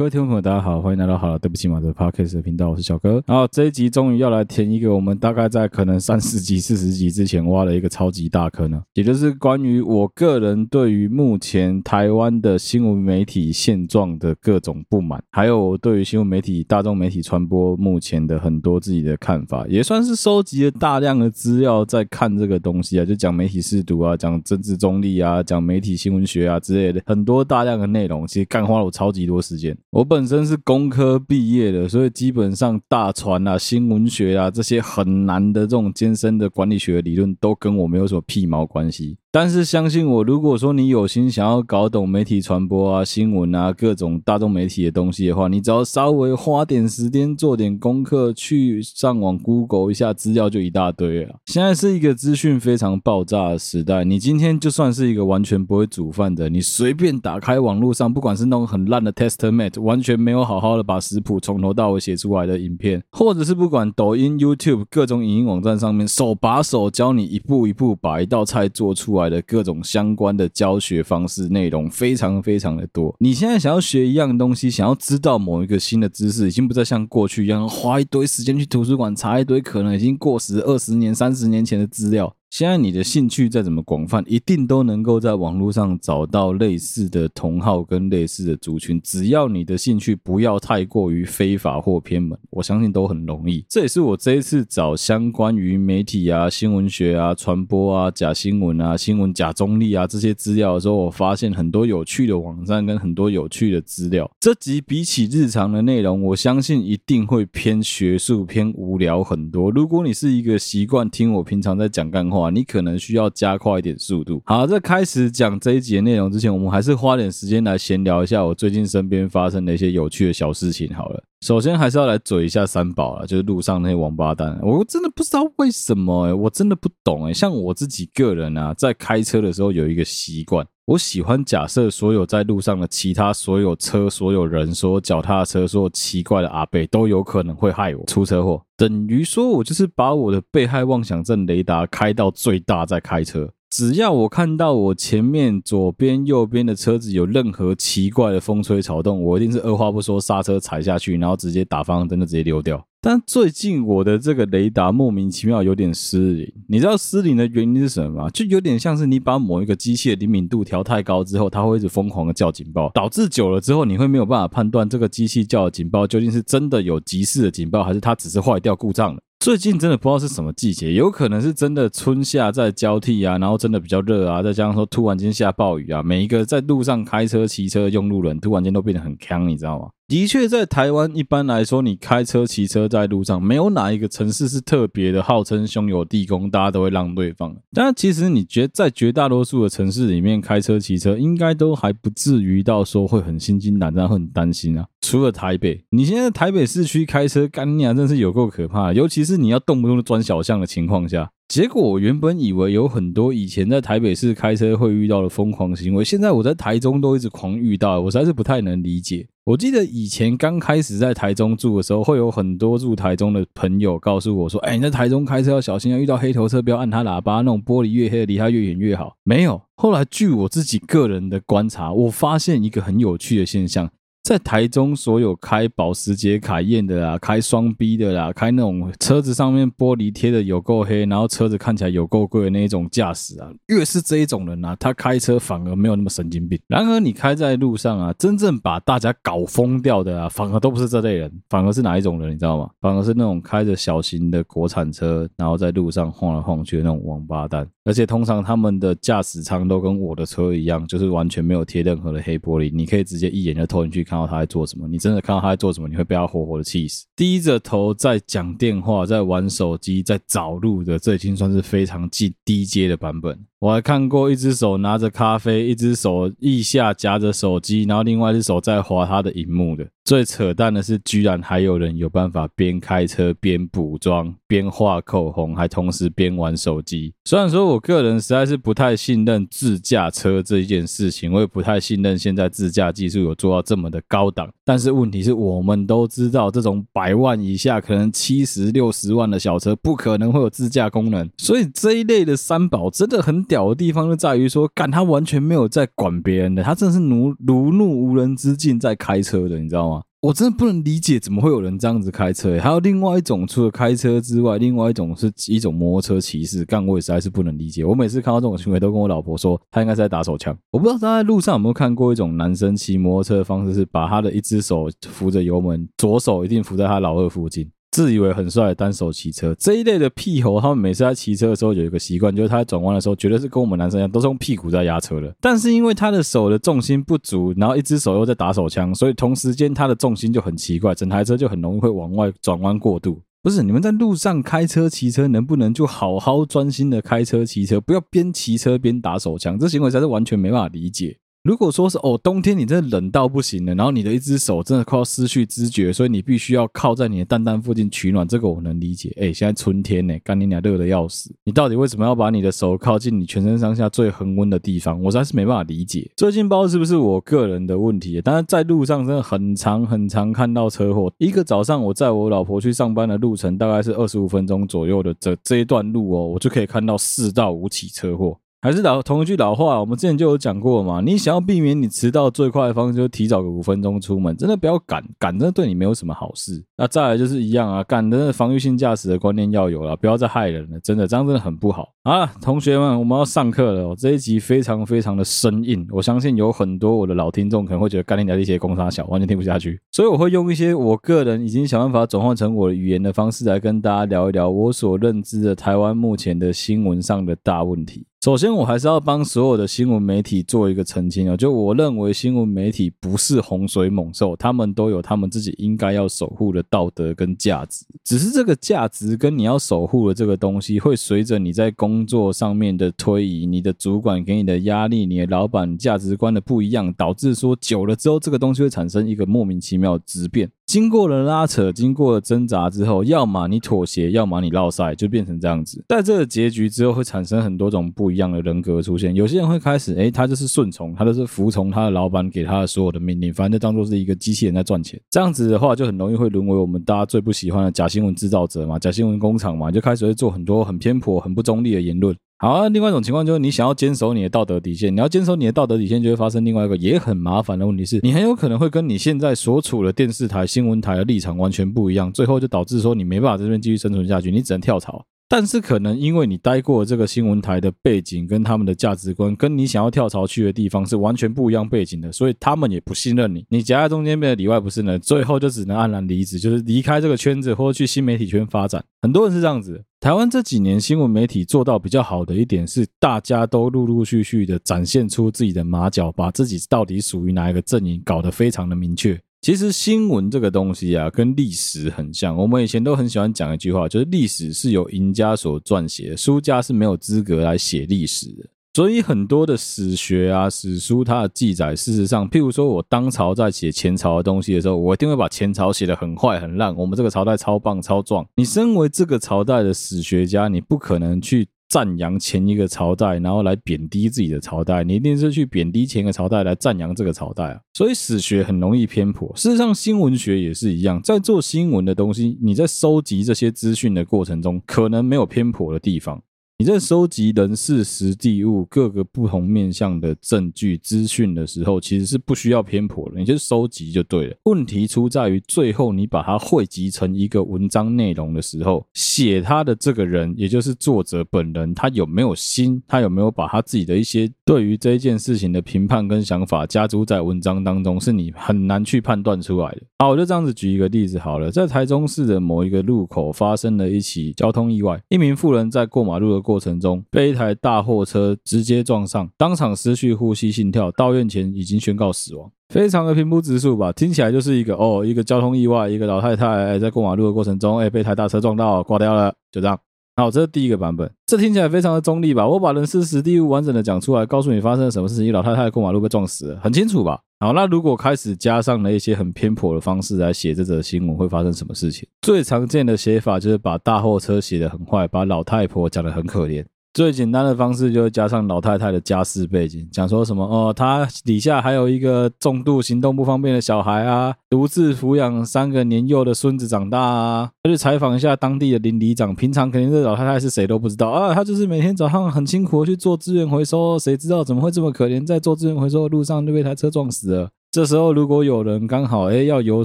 各位听众朋友，大家好，欢迎来到好了，对不起嘛的 Podcast 的频道，我是小哥。然后这一集终于要来填一个我们大概在可能三十集、四十集之前挖了一个超级大坑呢，也就是关于我个人对于目前台湾的新闻媒体现状的各种不满，还有我对于新闻媒体、大众媒体传播目前的很多自己的看法，也算是收集了大量的资料在看这个东西啊，就讲媒体试读啊，讲政治中立啊，讲媒体新闻学啊之类的，很多大量的内容，其实干花了我超级多时间。我本身是工科毕业的，所以基本上大传啊、新闻学啊这些很难的这种艰深的管理学理论，都跟我没有什么屁毛关系。但是相信我，如果说你有心想要搞懂媒体传播啊、新闻啊各种大众媒体的东西的话，你只要稍微花点时间做点功课，去上网 Google 一下资料就一大堆了。现在是一个资讯非常爆炸的时代，你今天就算是一个完全不会煮饭的，你随便打开网络上，不管是那种很烂的 Testament，完全没有好好的把食谱从头到尾写出来的影片，或者是不管抖音、YouTube 各种影音网站上面手把手教你一步一步把一道菜做出来。的各种相关的教学方式内容非常非常的多。你现在想要学一样东西，想要知道某一个新的知识，已经不再像过去一样花一堆时间去图书馆查一堆可能已经过时二十年、三十年前的资料。现在你的兴趣再怎么广泛，一定都能够在网络上找到类似的同好跟类似的族群。只要你的兴趣不要太过于非法或偏门，我相信都很容易。这也是我这一次找相关于媒体啊、新闻学啊、传播啊、假新闻啊、新闻假中立啊这些资料的时候，我发现很多有趣的网站跟很多有趣的资料。这集比起日常的内容，我相信一定会偏学术、偏无聊很多。如果你是一个习惯听我平常在讲干货，你可能需要加快一点速度。好，在开始讲这一集内容之前，我们还是花点时间来闲聊一下我最近身边发生的一些有趣的小事情。好了，首先还是要来嘴一下三宝了，就是路上那些王八蛋。我真的不知道为什么欸，我真的不懂欸。像我自己个人啊，在开车的时候有一个习惯。我喜欢假设所有在路上的其他所有车、所有人、所有脚踏车、所有奇怪的阿伯都有可能会害我出车祸，等于说我就是把我的被害妄想症雷达开到最大再开车。只要我看到我前面左边、右边的车子有任何奇怪的风吹草动，我一定是二话不说刹车踩下去，然后直接打方向灯就直接溜掉。但最近我的这个雷达莫名其妙有点失灵，你知道失灵的原因是什么吗？就有点像是你把某一个机器的灵敏度调太高之后，它会一直疯狂的叫警报，导致久了之后，你会没有办法判断这个机器叫的警报究竟是真的有急事的警报，还是它只是坏掉故障了。最近真的不知道是什么季节，有可能是真的春夏在交替啊，然后真的比较热啊，再加上说突然间下暴雨啊，每一个在路上开车、骑车用路人突然间都变得很坑，你知道吗？的确，在台湾一般来说，你开车、骑车在路上，没有哪一个城市是特别的号称兄友弟恭，大家都会让对方。但其实你觉得，在绝大多数的城市里面，开车、骑车应该都还不至于到说会很心惊胆战、会很担心啊。除了台北，你现在台北市区开车干娘，真是有够可怕，尤其是你要动不动的钻小巷的情况下。结果我原本以为有很多以前在台北市开车会遇到的疯狂行为，现在我在台中都一直狂遇到，我实在是不太能理解。我记得以前刚开始在台中住的时候，会有很多住台中的朋友告诉我说：“哎，你在台中开车要小心，要遇到黑头车不要按他喇叭，那种玻璃越黑离他越远越好。”没有，后来据我自己个人的观察，我发现一个很有趣的现象。在台中，所有开保时捷凯宴的啦，开双 B 的啦，开那种车子上面玻璃贴的有够黑，然后车子看起来有够贵的那一种驾驶啊，越是这一种人啊，他开车反而没有那么神经病。然而，你开在路上啊，真正把大家搞疯掉的啊，反而都不是这类人，反而是哪一种人，你知道吗？反而是那种开着小型的国产车，然后在路上晃来晃去的那种王八蛋。而且通常他们的驾驶舱都跟我的车一样，就是完全没有贴任何的黑玻璃，你可以直接一眼就透进去看他在做什么。你真的看到他在做什么，你会被他活活的气死。低着头在讲电话，在玩手机，在找路的，这已经算是非常低低阶的版本。我还看过一只手拿着咖啡，一只手腋下夹着手机，然后另外一只手在划他的荧幕的。最扯淡的是，居然还有人有办法边开车边补妆、边画口红，还同时边玩手机。虽然说我个人实在是不太信任自驾车这一件事情，我也不太信任现在自驾技术有做到这么的高档。但是问题是我们都知道，这种百万以下，可能七十六十万的小车，不可能会有自驾功能。所以这一类的三宝真的很屌的地方就在于说，干他完全没有在管别人的，他真的是如如入无人之境在开车的，你知道吗？我真的不能理解，怎么会有人这样子开车？还有另外一种，除了开车之外，另外一种是一种摩托车骑士，但我也实在是不能理解。我每次看到这种行为，都跟我老婆说，他应该是在打手枪。我不知道大家在路上有没有看过一种男生骑摩托车的方式，是把他的一只手扶着油门，左手一定扶在他老二附近。自以为很帅的单手骑车这一类的屁猴，他们每次在骑车的时候有一个习惯，就是他在转弯的时候，绝对是跟我们男生一样，都是用屁股在压车的。但是因为他的手的重心不足，然后一只手又在打手枪，所以同时间他的重心就很奇怪，整台车就很容易会往外转弯过度。不是你们在路上开车骑车，能不能就好好专心的开车骑车，不要边骑车边打手枪？这行为才是完全没办法理解。如果说是哦，冬天你真的冷到不行了，然后你的一只手真的快要失去知觉，所以你必须要靠在你的蛋蛋附近取暖，这个我能理解。哎，现在春天呢，干你娘热的要死，你到底为什么要把你的手靠近你全身上下最恒温的地方？我实在是没办法理解。最近不知道是不是我个人的问题，但是在路上真的很长很长看到车祸。一个早上我载我老婆去上班的路程大概是二十五分钟左右的这这一段路哦，我就可以看到四到五起车祸。还是老同一句老话，我们之前就有讲过嘛。你想要避免你迟到最快的方式，就提早个五分钟出门。真的不要赶，赶真的对你没有什么好事。那再来就是一样啊，赶真的防御性驾驶的观念要有了，不要再害人了。真的，这样真的很不好。啊，同学们，我们要上课了。这一集非常非常的生硬，我相信有很多我的老听众可能会觉得干练的一些公三小，完全听不下去。所以我会用一些我个人已经想办法转换成我的语言的方式来跟大家聊一聊我所认知的台湾目前的新闻上的大问题。首先，我还是要帮所有的新闻媒体做一个澄清啊，就我认为新闻媒体不是洪水猛兽，他们都有他们自己应该要守护的道德跟价值，只是这个价值跟你要守护的这个东西，会随着你在工作上面的推移，你的主管给你的压力，你的老板价值观的不一样，导致说久了之后，这个东西会产生一个莫名其妙的质变。经过了拉扯，经过了挣扎之后，要么你妥协，要么你落赛，就变成这样子。在这个结局之后，会产生很多种不一样的人格出现。有些人会开始，诶，他就是顺从，他就是服从他的老板给他的所有的命令，反正就当做是一个机器人在赚钱。这样子的话，就很容易会沦为我们大家最不喜欢的假新闻制造者嘛，假新闻工厂嘛，就开始会做很多很偏颇、很不中立的言论。好啊，另外一种情况就是你想要坚守你的道德底线，你要坚守你的道德底线，就会发生另外一个也很麻烦的问题是，你很有可能会跟你现在所处的电视台、新闻台的立场完全不一样，最后就导致说你没办法在这边继续生存下去，你只能跳槽。但是可能因为你待过这个新闻台的背景跟他们的价值观，跟你想要跳槽去的地方是完全不一样背景的，所以他们也不信任你。你夹在中间变得里外不是人，最后就只能黯然离职，就是离开这个圈子或者去新媒体圈发展。很多人是这样子。台湾这几年新闻媒体做到比较好的一点是，大家都陆陆续续的展现出自己的马脚，把自己到底属于哪一个阵营搞得非常的明确。其实新闻这个东西啊，跟历史很像。我们以前都很喜欢讲一句话，就是历史是由赢家所撰写，输家是没有资格来写历史的。所以很多的史学啊、史书，它的记载，事实上，譬如说我当朝在写前朝的东西的时候，我一定会把前朝写得很坏、很烂。我们这个朝代超棒、超壮。你身为这个朝代的史学家，你不可能去。赞扬前一个朝代，然后来贬低自己的朝代，你一定是去贬低前一个朝代来赞扬这个朝代啊！所以史学很容易偏颇。事实上，新闻学也是一样，在做新闻的东西，你在收集这些资讯的过程中，可能没有偏颇的地方。你在收集人事、时地物各个不同面向的证据资讯的时候，其实是不需要偏颇的，你就收集就对了。问题出在于最后你把它汇集成一个文章内容的时候，写他的这个人，也就是作者本人，他有没有心？他有没有把他自己的一些对于这件事情的评判跟想法加诸在文章当中，是你很难去判断出来的。好，我就这样子举一个例子好了，在台中市的某一个路口发生了一起交通意外，一名妇人在过马路的过程中被一台大货车直接撞上，当场失去呼吸心跳，到院前已经宣告死亡，非常的平铺直述吧，听起来就是一个哦，一个交通意外，一个老太太在过马路的过程中，哎，被台大车撞到挂掉了，就这样。好，这是第一个版本，这听起来非常的中立吧？我把人事实地物完整的讲出来，告诉你发生了什么事情，一老太太过马路被撞死了，很清楚吧？好，那如果开始加上了一些很偏颇的方式来写这则新闻，会发生什么事情？最常见的写法就是把大货车写得很坏，把老太婆讲得很可怜。最简单的方式就是加上老太太的家世背景，讲说什么哦，她底下还有一个重度行动不方便的小孩啊，独自抚养三个年幼的孙子长大啊。他去采访一下当地的邻里长，平常肯定这老太太是谁都不知道啊，她就是每天早上很辛苦的去做资源回收，谁知道怎么会这么可怜，在做资源回收的路上就被台车撞死了。这时候，如果有人刚好哎要游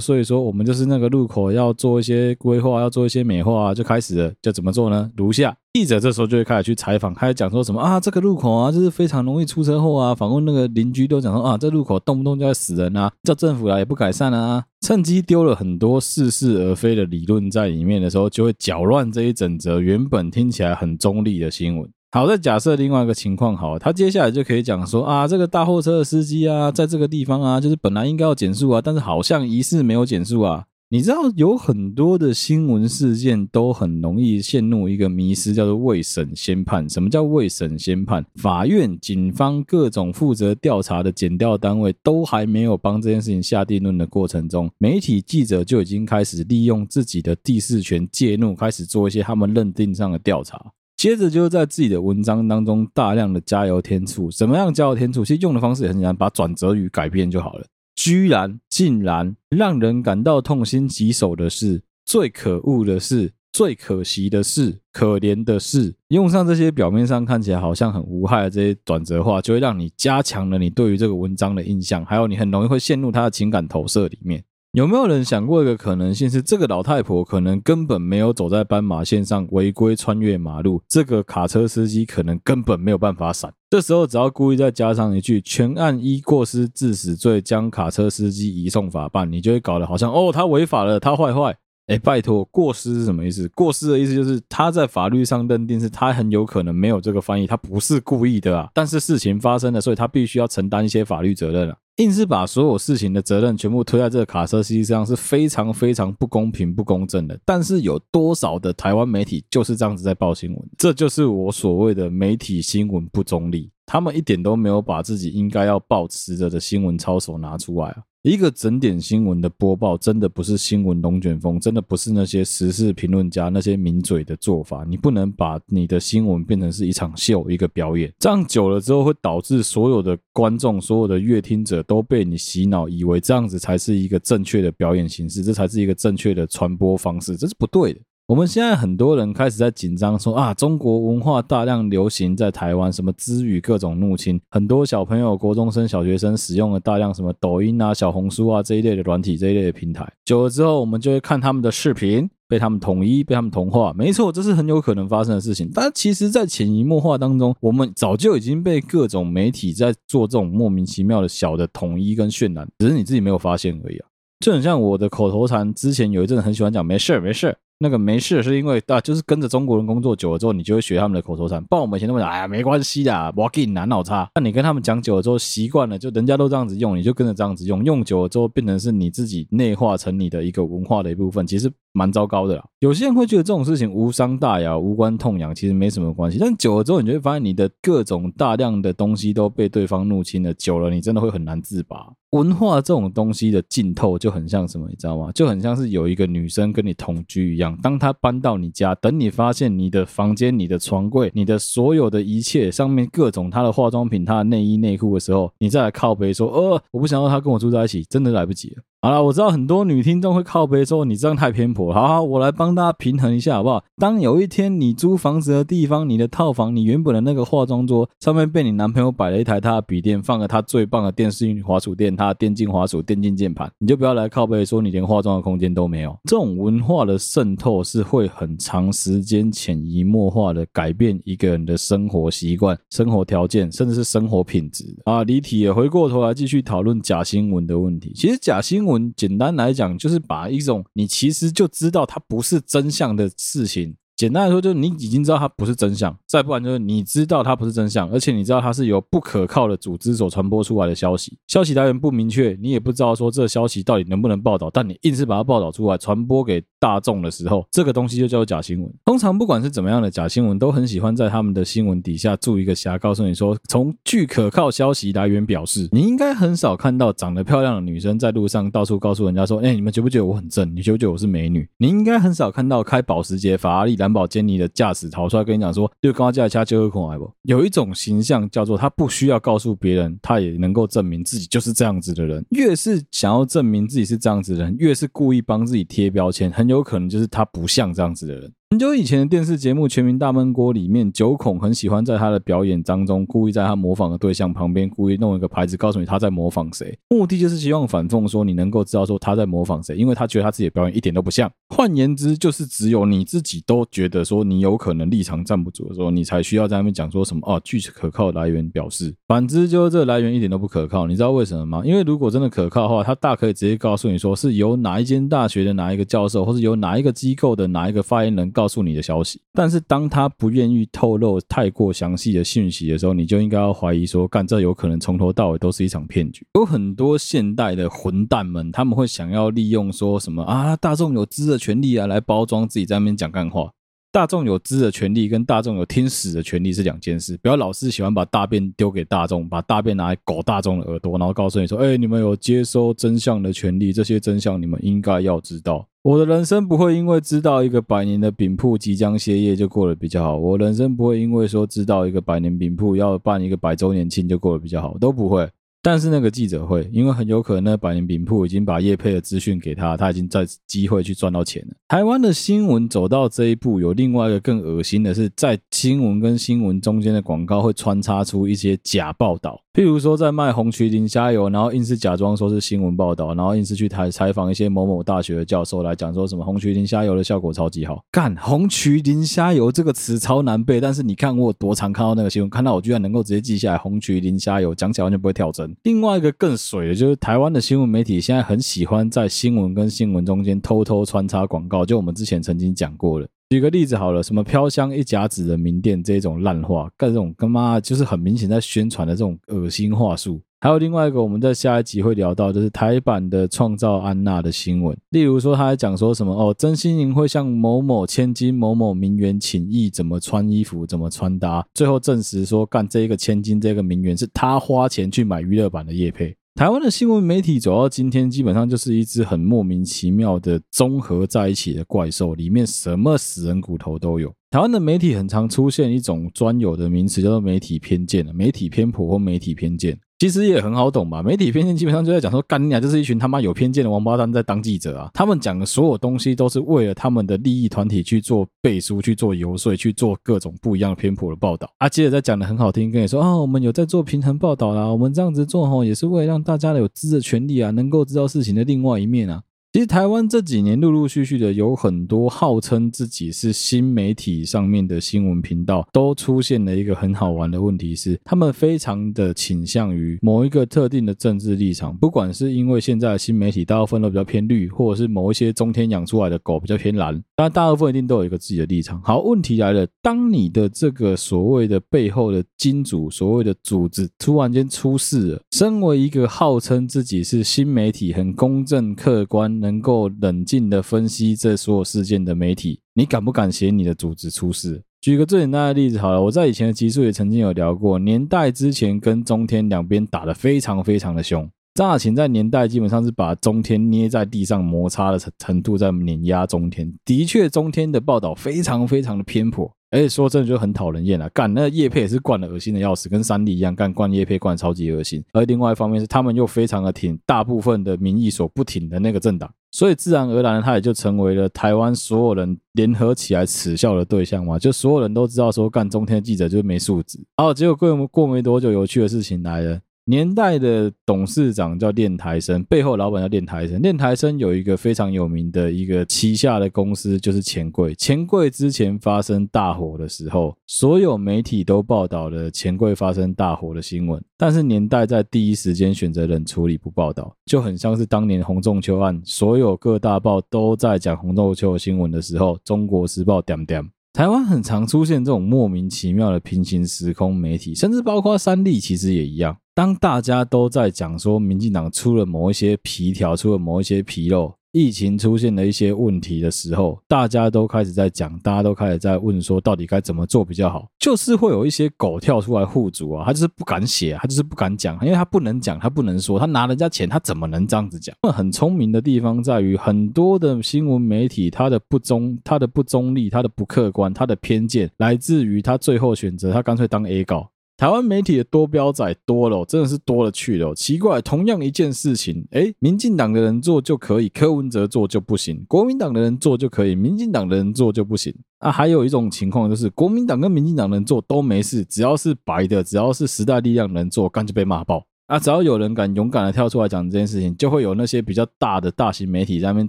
说说，我们就是那个路口要做一些规划，要做一些美化，就开始了，就怎么做呢？如下，记者这时候就会开始去采访，开始讲说什么啊，这个路口啊，就是非常容易出车祸啊。访问那个邻居都讲说啊，这路口动不动就要死人啊，叫政府来也不改善啊，趁机丢了很多似是而非的理论在里面的时候，就会搅乱这一整则原本听起来很中立的新闻。好，再假设另外一个情况，好，他接下来就可以讲说啊，这个大货车的司机啊，在这个地方啊，就是本来应该要减速啊，但是好像疑似没有减速啊。你知道有很多的新闻事件都很容易陷入一个迷思，叫做未审先判。什么叫未审先判？法院、警方各种负责调查的检调单位都还没有帮这件事情下定论的过程中，媒体记者就已经开始利用自己的第四权介入，开始做一些他们认定上的调查。接着就在自己的文章当中大量的加油添醋，怎么样加油添醋？其实用的方式也很简单，把转折语改变就好了。居然、竟然，让人感到痛心疾首的是，最可恶的是，最可惜的是，可怜的是，用上这些表面上看起来好像很无害的这些转折话，就会让你加强了你对于这个文章的印象，还有你很容易会陷入他的情感投射里面。有没有人想过一个可能性是，这个老太婆可能根本没有走在斑马线上违规穿越马路，这个卡车司机可能根本没有办法闪。这时候只要故意再加上一句“全案依过失致死罪将卡车司机移送法办”，你就会搞得好像哦，他违法了，他坏坏。哎，拜托，过失是什么意思？过失的意思就是他在法律上认定是他很有可能没有这个翻译，他不是故意的啊。但是事情发生了，所以他必须要承担一些法律责任啊。硬是把所有事情的责任全部推在这个卡车司机身上，是非常非常不公平、不公正的。但是有多少的台湾媒体就是这样子在报新闻？这就是我所谓的媒体新闻不中立，他们一点都没有把自己应该要抱持着的新闻操守拿出来啊。一个整点新闻的播报，真的不是新闻龙卷风，真的不是那些时事评论家那些名嘴的做法。你不能把你的新闻变成是一场秀，一个表演。这样久了之后，会导致所有的观众、所有的阅听者都被你洗脑，以为这样子才是一个正确的表演形式，这才是一个正确的传播方式，这是不对的。我们现在很多人开始在紧张说啊，中国文化大量流行在台湾，什么支语各种入侵，很多小朋友、国中生、小学生使用了大量什么抖音啊、小红书啊这一类的软体这一类的平台，久了之后，我们就会看他们的视频，被他们统一，被他们同化。没错，这是很有可能发生的事情。但其实，在潜移默化当中，我们早就已经被各种媒体在做这种莫名其妙的小的统一跟渲染，只是你自己没有发现而已啊。就很像我的口头禅，之前有一阵子很喜欢讲没事儿没事儿。那个没事，是因为啊，就是跟着中国人工作久了之后，你就会学他们的口头禅。不然我们以前都会讲，哎呀，没关系的，我给你难脑差。那你跟他们讲久了之后，习惯了，就人家都这样子用，你就跟着这样子用。用久了之后，变成是你自己内化成你的一个文化的一部分，其实蛮糟糕的啦。有些人会觉得这种事情无伤大雅、无关痛痒，其实没什么关系。但久了之后，你就会发现你的各种大量的东西都被对方入侵了。久了，你真的会很难自拔。文化这种东西的浸透就很像什么，你知道吗？就很像是有一个女生跟你同居一样，当她搬到你家，等你发现你的房间、你的床柜、你的所有的一切上面各种她的化妆品、她的内衣内裤的时候，你再来靠背说：“呃，我不想要她跟我住在一起。”真的来不及了。好了，我知道很多女听众会靠背说，你这样太偏颇。好好，我来帮大家平衡一下，好不好？当有一天你租房子的地方，你的套房，你原本的那个化妆桌上面被你男朋友摆了一台他的笔电，放了他最棒的电视与滑鼠垫，他的电竞滑鼠、电竞键盘，你就不要来靠背说你连化妆的空间都没有。这种文化的渗透是会很长时间潜移默化的改变一个人的生活习惯、生活条件，甚至是生活品质啊。离题也回过头来继续讨论假新闻的问题。其实假新闻。简单来讲，就是把一种你其实就知道它不是真相的事情，简单来说，就是你已经知道它不是真相，再不然就是你知道它不是真相，而且你知道它是由不可靠的组织所传播出来的消息，消息来源不明确，你也不知道说这消息到底能不能报道，但你硬是把它报道出来，传播给大众的时候，这个东西就叫做假新闻。通常不管是怎么样的假新闻，都很喜欢在他们的新闻底下注一个瞎，告诉你说，从据可靠消息来源表示，你应该很少看到长得漂亮的女生在路上到处告诉人家说，哎，你们觉不觉得我很正？你觉不觉得我是美女？你应该很少看到开保时捷、法拉利的、兰宝坚尼的驾驶逃出来跟你讲说，就刚刚驾一下就会恐来不？有一种形象叫做他不需要告诉别人，他也能够证明自己就是这样子的人。越是想要证明自己是这样子的人，越是故意帮自己贴标签，很有可能就是他不像这样子的人。很久以前的电视节目《全民大闷锅》里面，九孔很喜欢在他的表演当中，故意在他模仿的对象旁边故意弄一个牌子，告诉你他在模仿谁，目的就是希望反讽说你能够知道说他在模仿谁，因为他觉得他自己的表演一点都不像。换言之，就是只有你自己都觉得说你有可能立场站不住的时候，你才需要在那边讲说什么哦，据可靠来源表示。反之，就是这个来源一点都不可靠。你知道为什么吗？因为如果真的可靠的话，他大可以直接告诉你说是由哪一间大学的哪一个教授，或是由哪一个机构的哪一个发言人告诉你的消息。但是当他不愿意透露太过详细的讯息的时候，你就应该要怀疑说，干，这有可能从头到尾都是一场骗局。有很多现代的混蛋们，他们会想要利用说什么啊，大众有知的权利啊，来包装自己在那边讲干话。大众有知的权利跟大众有听屎的权利是两件事。不要老是喜欢把大便丢给大众，把大便拿来狗大众的耳朵，然后告诉你说，哎，你们有接收真相的权利，这些真相你们应该要知道。我的人生不会因为知道一个百年的饼铺即将歇业就过得比较好，我人生不会因为说知道一个百年饼铺要办一个百周年庆就过得比较好，都不会。但是那个记者会，因为很有可能那百年饼铺已经把叶佩的资讯给他，他已经在机会去赚到钱了。台湾的新闻走到这一步，有另外一个更恶心的是，在新闻跟新闻中间的广告会穿插出一些假报道。譬如说，在卖红曲淋虾油，然后硬是假装说是新闻报道，然后硬是去台采访一些某某大学的教授来讲说什么红曲淋虾油的效果超级好。干，红曲淋虾油这个词超难背，但是你看我多常看到那个新闻，看到我居然能够直接记下来红曲淋虾油，讲起来完全不会跳针。另外一个更水的就是台湾的新闻媒体现在很喜欢在新闻跟新闻中间偷偷穿插广告，就我们之前曾经讲过了。举个例子好了，什么飘香一甲子的名店这种烂话，干这种干嘛就是很明显在宣传的这种恶心话术。还有另外一个，我们在下一集会聊到，就是台版的创造安娜的新闻。例如说，他还讲说什么哦，曾心颖会向某某千金、某某名媛请益，怎么穿衣服、怎么穿搭，最后证实说，干这一个千金、这个名媛是他花钱去买娱乐版的业配。台湾的新闻媒体走到今天，基本上就是一只很莫名其妙的综合在一起的怪兽，里面什么死人骨头都有。台湾的媒体很常出现一种专有的名词，叫做媒体偏见、媒体偏颇或媒体偏见。其实也很好懂吧，媒体偏见基本上就在讲说，干你俩就是一群他妈有偏见的王八蛋在当记者啊！他们讲的所有东西都是为了他们的利益团体去做背书、去做游说、去做各种不一样的偏颇的报道啊。接着再讲的很好听，跟你说啊，我们有在做平衡报道啦，我们这样子做吼，也是为了让大家有知的权利啊，能够知道事情的另外一面啊。其实台湾这几年陆陆续续的有很多号称自己是新媒体上面的新闻频道，都出现了一个很好玩的问题是，他们非常的倾向于某一个特定的政治立场，不管是因为现在新媒体大部分都比较偏绿，或者是某一些中天养出来的狗比较偏蓝，但大部分一定都有一个自己的立场。好，问题来了，当你的这个所谓的背后的金主，所谓的组织突然间出事了，身为一个号称自己是新媒体、很公正客观的，能够冷静的分析这所有事件的媒体，你敢不敢写你的组织出事？举个最简单的例子好了，我在以前的集数也曾经有聊过，年代之前跟中天两边打得非常非常的凶，张亚勤在年代基本上是把中天捏在地上摩擦的程度在碾压中天，的确中天的报道非常非常的偏颇。而且说真的就很讨人厌啊，干那个业配也是灌的恶心的要死，跟三立一样干灌叶配灌超级恶心。而另外一方面是他们又非常的挺大部分的民意所不挺的那个政党，所以自然而然他也就成为了台湾所有人联合起来耻笑的对象嘛。就所有人都知道说干中天记者就是没素质。好，结果过过没多久，有趣的事情来了。年代的董事长叫练台生，背后老板叫练台生。练台生有一个非常有名的一个旗下的公司，就是钱柜。钱柜之前发生大火的时候，所有媒体都报道了钱柜发生大火的新闻，但是年代在第一时间选择冷处理不报道，就很像是当年洪仲丘案，所有各大报都在讲洪仲丘的新闻的时候，中国时报点点。台湾很常出现这种莫名其妙的平行时空媒体，甚至包括三立，其实也一样。当大家都在讲说民进党出了某一些皮条，出了某一些纰漏。疫情出现了一些问题的时候，大家都开始在讲，大家都开始在问说，到底该怎么做比较好？就是会有一些狗跳出来护主啊，他就是不敢写，他就是不敢讲，因为他不能讲，他不能说，他拿人家钱，他怎么能这样子讲？那很聪明的地方在于，很多的新闻媒体，他的不中，他的不中立，他的不客观，他的偏见，来自于他最后选择，他干脆当 A 稿。台湾媒体的多标仔多了，真的是多了去了。奇怪，同样一件事情，诶，民进党的人做就可以，柯文哲做就不行；国民党的人做就可以，民进党的人做就不行。啊，还有一种情况就是，国民党跟民进党人做都没事，只要是白的，只要是时代力量人做，干脆被骂爆。啊，只要有人敢勇敢的跳出来讲这件事情，就会有那些比较大的大型媒体在那边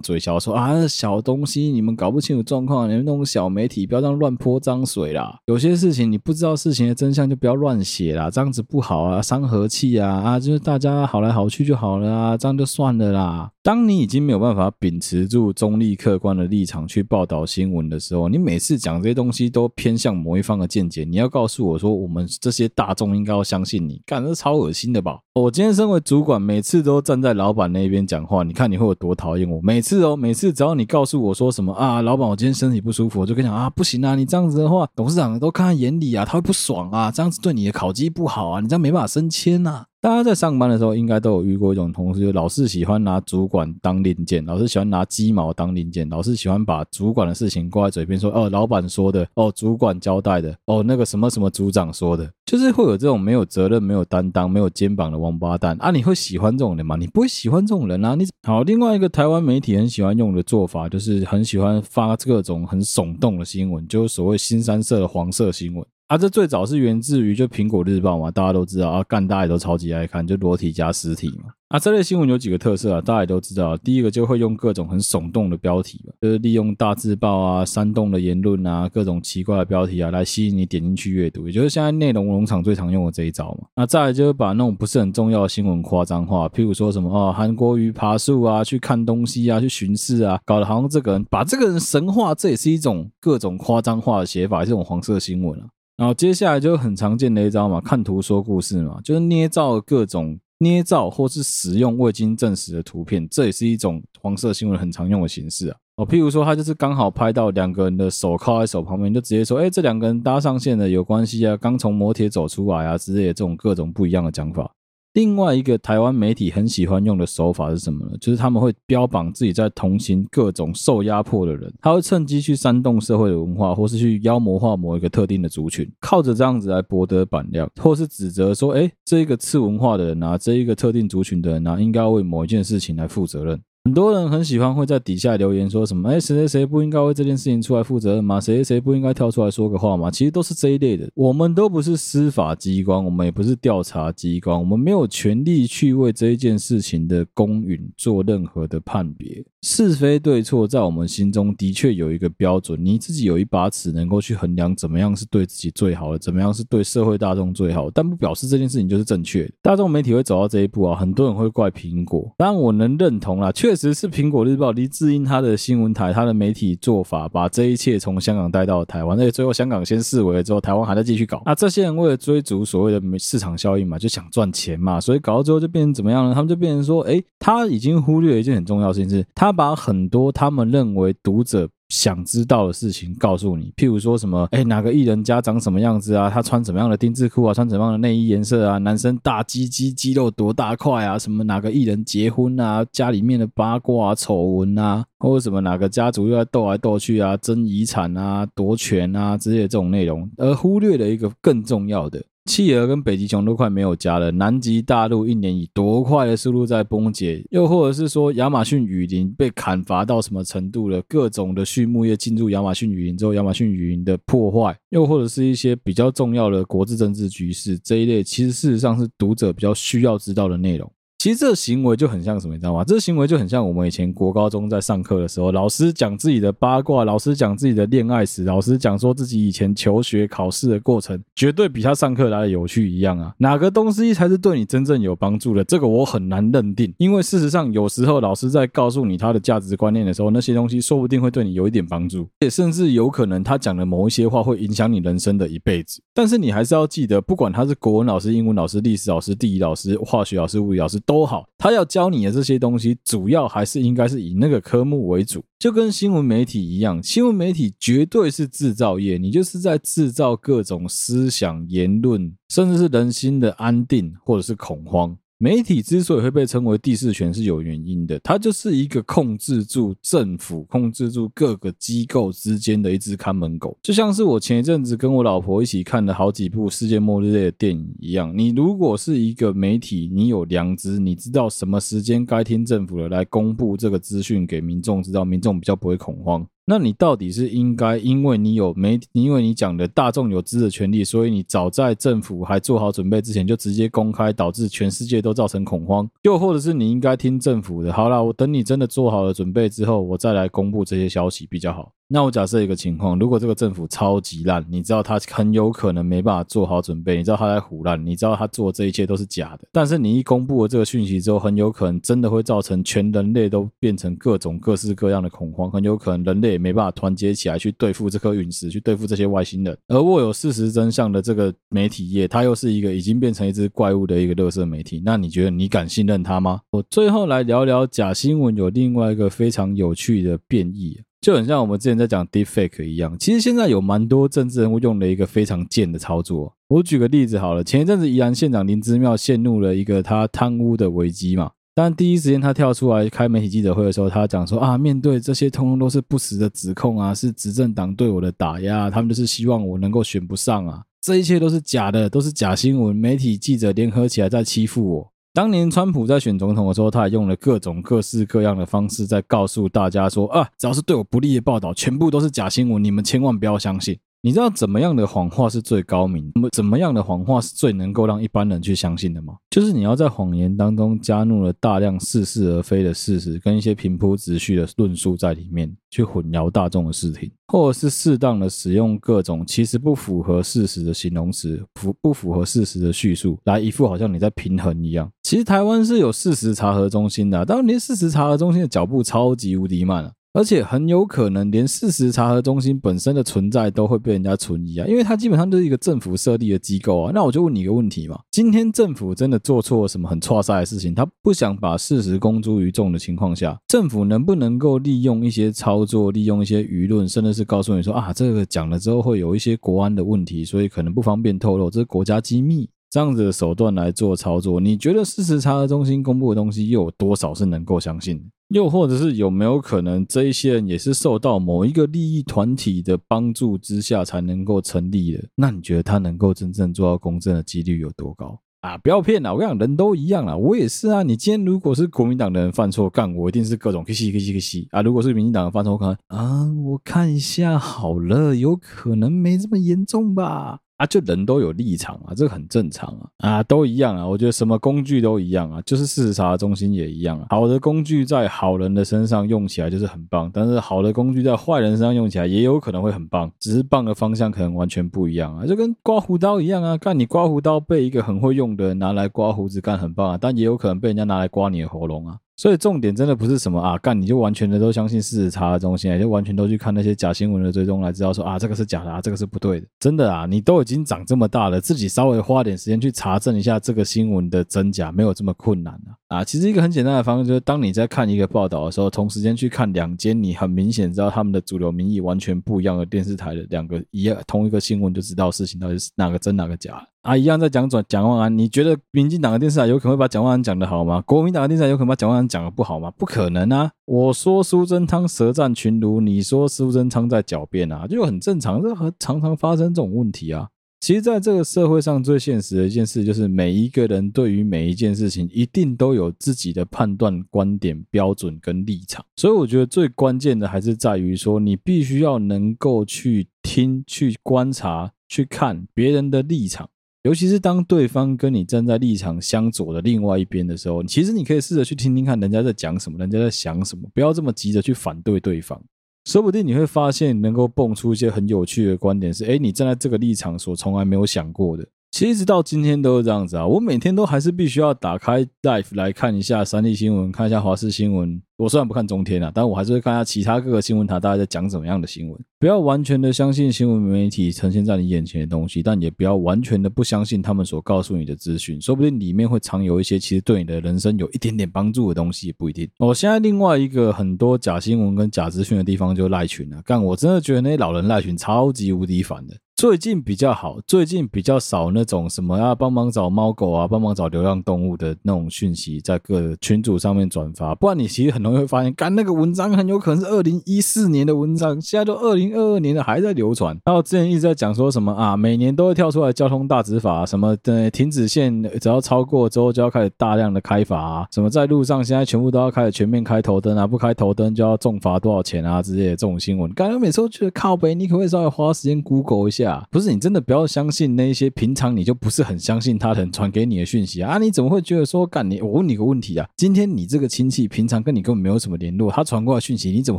嘴小说啊，小东西你们搞不清楚状况，你们那种小媒体不要这样乱泼脏水啦。有些事情你不知道事情的真相就不要乱写啦，这样子不好啊，伤和气啊啊，就是大家好来好去就好了啊，这样就算了啦。当你已经没有办法秉持住中立客观的立场去报道新闻的时候，你每次讲这些东西都偏向某一方的见解，你要告诉我说，我们这些大众应该要相信你，干，这超恶心的吧？我今天身为主管，每次都站在老板那边讲话，你看你会有多讨厌我？每次哦，每次只要你告诉我说什么啊，老板，我今天身体不舒服，我就跟你讲啊，不行啊，你这样子的话，董事长都看在眼里啊，他会不爽啊，这样子对你的考绩不好啊，你这样没办法升迁呐。大家在上班的时候，应该都有遇过一种同事，就老是喜欢拿主管当令箭，老是喜欢拿鸡毛当令箭，老是喜欢把主管的事情挂在嘴边说，哦，老板说的，哦，主管交代的，哦，那个什么什么组长说的，就是会有这种没有责任、没有担当、没有肩膀的王八蛋啊！你会喜欢这种人吗？你不会喜欢这种人啊！你好，另外一个台湾媒体很喜欢用的做法，就是很喜欢发各种很耸动的新闻，就是所谓新三色的黄色新闻。啊，这最早是源自于就苹果日报嘛，大家都知道啊，干大家也都超级爱看，就裸体加尸体嘛。啊，这类新闻有几个特色啊，大家也都知道。第一个就会用各种很耸动的标题，就是利用大字报啊、煽动的言论啊、各种奇怪的标题啊，来吸引你点进去阅读，也就是现在内容农场最常用的这一招嘛。那再来就是把那种不是很重要的新闻夸张化，譬如说什么哦，韩国瑜爬树啊、去看东西啊、去巡视啊，搞得好像这个人把这个人神化，这也是一种各种夸张化的写法，这种黄色新闻啊。然后接下来就很常见的一招嘛，看图说故事嘛，就是捏造各种捏造或是使用未经证实的图片，这也是一种黄色新闻很常用的形式啊。哦，譬如说他就是刚好拍到两个人的手靠在手旁边，就直接说，哎，这两个人搭上线了有关系啊，刚从摩铁走出来啊之类的这种各种不一样的讲法。另外一个台湾媒体很喜欢用的手法是什么呢？就是他们会标榜自己在同情各种受压迫的人，他会趁机去煽动社会的文化，或是去妖魔化某一个特定的族群，靠着这样子来博得版料，或是指责说，哎，这一个次文化的人啊，这一个特定族群的人啊，应该要为某一件事情来负责任。很多人很喜欢会在底下留言说什么，哎，谁谁谁不应该为这件事情出来负责任吗？谁谁谁不应该跳出来说个话吗？其实都是这一类的。我们都不是司法机关，我们也不是调查机关，我们没有权利去为这一件事情的公允做任何的判别。是非对错，在我们心中的确有一个标准，你自己有一把尺，能够去衡量怎么样是对自己最好的，怎么样是对社会大众最好，但不表示这件事情就是正确的。大众媒体会走到这一步啊，很多人会怪苹果，当然我能认同啦，确实。是苹果日报黎智英他的新闻台，他的媒体做法，把这一切从香港带到台湾，而且最后香港先释围了之后，台湾还在继续搞。那这些人为了追逐所谓的市场效应嘛，就想赚钱嘛，所以搞到最后就变成怎么样呢？他们就变成说，诶，他已经忽略了一件很重要的事情，是他他把很多他们认为读者。想知道的事情告诉你，譬如说什么，哎，哪个艺人家长什么样子啊？他穿什么样的丁字裤啊？穿什么样的内衣颜色啊？男生大鸡鸡肌肉多大块啊？什么哪个艺人结婚啊？家里面的八卦、啊、丑闻啊，或者什么哪个家族又在斗来斗去啊？争遗产啊？夺权啊？之类的这种内容，而忽略了一个更重要的。企鹅跟北极熊都快没有家了，南极大陆一年以多快的速度在崩解，又或者是说亚马逊雨林被砍伐到什么程度了？各种的畜牧业进入亚马逊雨林之后，亚马逊雨林的破坏，又或者是一些比较重要的国际政治局势这一类，其实事实上是读者比较需要知道的内容。其实这行为就很像什么，你知道吗？这行为就很像我们以前国高中在上课的时候，老师讲自己的八卦，老师讲自己的恋爱史，老师讲说自己以前求学考试的过程，绝对比他上课来的有趣一样啊！哪个东西才是对你真正有帮助的？这个我很难认定，因为事实上，有时候老师在告诉你他的价值观念的时候，那些东西说不定会对你有一点帮助，也甚至有可能他讲的某一些话会影响你人生的一辈子。但是你还是要记得，不管他是国文老师、英文老师、历史老师、地理老师、化学老师、物理老师。都好，他要教你的这些东西，主要还是应该是以那个科目为主，就跟新闻媒体一样，新闻媒体绝对是制造业，你就是在制造各种思想、言论，甚至是人心的安定或者是恐慌。媒体之所以会被称为第四权是有原因的，它就是一个控制住政府、控制住各个机构之间的一只看门狗。就像是我前一阵子跟我老婆一起看了好几部世界末日类的电影一样。你如果是一个媒体，你有良知，你知道什么时间该听政府的来公布这个资讯给民众知道，民众比较不会恐慌。那你到底是应该，因为你有媒，因为你讲的大众有知的权利，所以你早在政府还做好准备之前就直接公开，导致全世界都造成恐慌？又或者是你应该听政府的？好了，我等你真的做好了准备之后，我再来公布这些消息比较好。那我假设一个情况，如果这个政府超级烂，你知道他很有可能没办法做好准备，你知道他在唬烂，你知道他做这一切都是假的，但是你一公布了这个讯息之后，很有可能真的会造成全人类都变成各种各式各样的恐慌，很有可能人类也没办法团结起来去对付这颗陨石，去对付这些外星人。而握有事实真相的这个媒体业，它又是一个已经变成一只怪物的一个乐色媒体，那你觉得你敢信任它吗？我最后来聊聊假新闻有另外一个非常有趣的变异。就很像我们之前在讲 deepfake 一样，其实现在有蛮多政治人物用了一个非常贱的操作。我举个例子好了，前一阵子宜兰县长林之妙陷入了一个他贪污的危机嘛，但第一时间他跳出来开媒体记者会的时候，他讲说啊，面对这些通通都是不实的指控啊，是执政党对我的打压，他们就是希望我能够选不上啊，这一切都是假的，都是假新闻，媒体记者联合起来在欺负我。当年川普在选总统的时候，他也用了各种各式各样的方式在告诉大家说：啊，只要是对我不利的报道，全部都是假新闻，你们千万不要相信。你知道怎么样的谎话是最高明？那么怎么样的谎话是最能够让一般人去相信的吗？就是你要在谎言当中加入了大量似是而非的事实，跟一些平铺直叙的论述在里面，去混淆大众的视听，或者是适当的使用各种其实不符合事实的形容词，符不符合事实的叙述，来一副好像你在平衡一样。其实台湾是有事实查核中心的，当然连事实查核中心的脚步超级无敌慢啊。而且很有可能连事实查核中心本身的存在都会被人家存疑啊，因为它基本上就是一个政府设立的机构啊。那我就问你一个问题嘛：今天政府真的做错了什么很挫赛的事情，他不想把事实公诸于众的情况下，政府能不能够利用一些操作，利用一些舆论，甚至是告诉你说啊，这个讲了之后会有一些国安的问题，所以可能不方便透露，这是国家机密，这样子的手段来做操作？你觉得事实查核中心公布的东西又有多少是能够相信？又或者是有没有可能，这一些人也是受到某一个利益团体的帮助之下才能够成立的？那你觉得他能够真正做到公正的几率有多高啊？不要骗了，我跟你讲，人都一样啦，我也是啊。你今天如果是国民党的人犯错，干我一定是各种 kiss kiss kiss 啊。如果是民进党的犯错，我可能啊，我看一下好了，有可能没这么严重吧。啊，就人都有立场啊，这很正常啊，啊，都一样啊，我觉得什么工具都一样啊，就是事实查中心也一样啊。好的工具在好人的身上用起来就是很棒，但是好的工具在坏人身上用起来也有可能会很棒，只是棒的方向可能完全不一样啊，就跟刮胡刀一样啊，看你刮胡刀被一个很会用的人拿来刮胡子干很棒啊，但也有可能被人家拿来刮你的喉咙啊。所以重点真的不是什么啊，干你就完全的都相信事实查的中心，就完全都去看那些假新闻的追踪来知道说啊，这个是假的啊，这个是不对的。真的啊，你都已经长这么大了，自己稍微花点时间去查证一下这个新闻的真假，没有这么困难啊。啊，其实一个很简单的方式就是，当你在看一个报道的时候，同时间去看两间你很明显知道他们的主流民意完全不一样的电视台的两个一样同一个新闻，就知道事情到底是哪个真哪个假。啊，一样在讲转蒋万安，你觉得民进党的电视台有可能会把蒋万安讲得好吗？国民党的电视台有可能把蒋万安讲得不好吗？不可能啊！我说苏贞昌舌战群儒，你说苏贞昌在狡辩啊，就很正常，这很常常发生这种问题啊。其实，在这个社会上最现实的一件事，就是每一个人对于每一件事情，一定都有自己的判断观点、标准跟立场。所以，我觉得最关键的还是在于说，你必须要能够去听、去观察、去看别人的立场。尤其是当对方跟你站在立场相左的另外一边的时候，其实你可以试着去听听看人家在讲什么，人家在想什么，不要这么急着去反对对方。说不定你会发现能够蹦出一些很有趣的观点，是哎，你站在这个立场所从来没有想过的。其实直到今天都是这样子啊，我每天都还是必须要打开 Live 来看一下三立新闻，看一下华视新闻。我虽然不看中天啊，但我还是会看一下其他各个新闻台大家在讲怎么样的新闻。不要完全的相信新闻媒体呈现在你眼前的东西，但也不要完全的不相信他们所告诉你的资讯。说不定里面会藏有一些其实对你的人生有一点点帮助的东西，也不一定。我现在另外一个很多假新闻跟假资讯的地方就赖群了，干我真的觉得那些老人赖群超级无敌烦的。最近比较好，最近比较少那种什么要帮忙找猫狗啊，帮忙找流浪动物的那种讯息在各群组上面转发。不然你其实很容易会发现，干那个文章很有可能是二零一四年的文章，现在都二零二二年了还在流传。然后之前一直在讲说什么啊，每年都会跳出来交通大执法，什么的停止线只要超过之后就要开始大量的开罚啊，什么在路上现在全部都要开始全面开头灯啊，不开头灯就要重罚多少钱啊之类的这种新闻。刚刚每次都觉得靠北，你可不可以稍微花时间 Google 一下？啊不是，你真的不要相信那一些平常你就不是很相信他人传给你的讯息啊！啊你怎么会觉得说干你？我问你个问题啊，今天你这个亲戚平常跟你根本没有什么联络，他传过来讯息，你怎么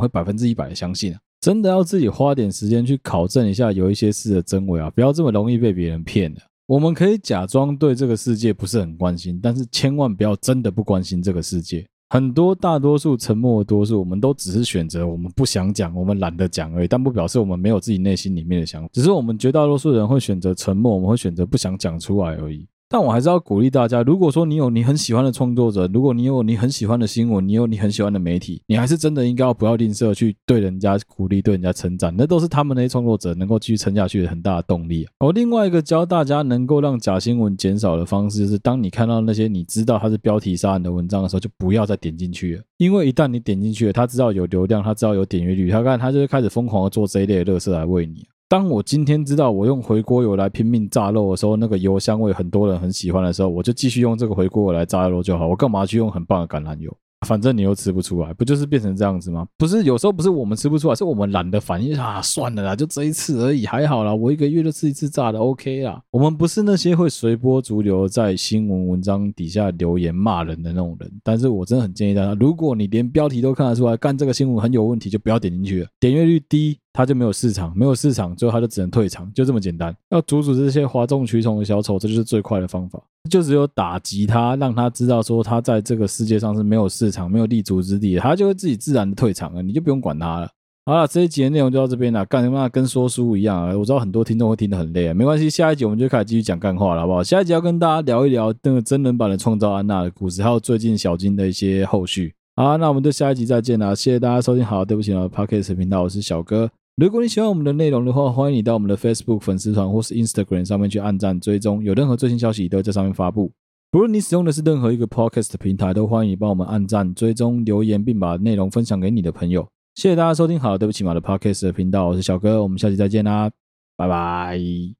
会百分之一百的相信啊？真的要自己花点时间去考证一下有一些事的真伪啊！不要这么容易被别人骗了。我们可以假装对这个世界不是很关心，但是千万不要真的不关心这个世界。很多大多数沉默的多数，我们都只是选择我们不想讲，我们懒得讲而已，但不表示我们没有自己内心里面的想法，只是我们绝大多数人会选择沉默，我们会选择不想讲出来而已。但我还是要鼓励大家，如果说你有你很喜欢的创作者，如果你有你很喜欢的新闻，你有你很喜欢的媒体，你还是真的应该要不要吝啬去对人家鼓励、对人家称赞，那都是他们那些创作者能够继续撑下去的很大的动力。而另外一个教大家能够让假新闻减少的方式，就是当你看到那些你知道它是标题杀人的文章的时候，就不要再点进去了，因为一旦你点进去了，他知道有流量，他知道有点阅率，他看他就会开始疯狂的做这一类的乐色来喂你。当我今天知道我用回锅油来拼命炸肉的时候，那个油香味很多人很喜欢的时候，我就继续用这个回锅油来炸肉就好。我干嘛去用很棒的橄榄油？反正你又吃不出来，不就是变成这样子吗？不是，有时候不是我们吃不出来，是我们懒得反应啊，算了啦，就这一次而已，还好啦，我一个月就吃一次炸的，OK 啦。我们不是那些会随波逐流在新闻文章底下留言骂人的那种人。但是我真的很建议大家，如果你连标题都看得出来，干这个新闻很有问题，就不要点进去了，点阅率低。他就没有市场，没有市场，最后他就只能退场，就这么简单。要阻止这些哗众取宠的小丑，这就是最快的方法。就只有打击他，让他知道说他在这个世界上是没有市场、没有立足之地，他就会自己自然的退场了，你就不用管他了。好了，这一集的内容就到这边了，干什么跟说书一样啊？我知道很多听众会听得很累啊，没关系，下一集我们就开始继续讲干话了，好不好？下一集要跟大家聊一聊那个真人版的创造安娜的故事，还有最近小金的一些后续。好，那我们就下一集再见了，谢谢大家收听。好，对不起啊，Parkes 频道，我是小哥。如果你喜欢我们的内容的话，欢迎你到我们的 Facebook 粉丝团或是 Instagram 上面去按赞追踪，有任何最新消息都会在上面发布。不论你使用的是任何一个 Podcast 平台，都欢迎你帮我们按赞追踪、留言，并把内容分享给你的朋友。谢谢大家收听，好，对不起嘛的 Podcast 频道，我是小哥，我们下期再见啦，拜拜。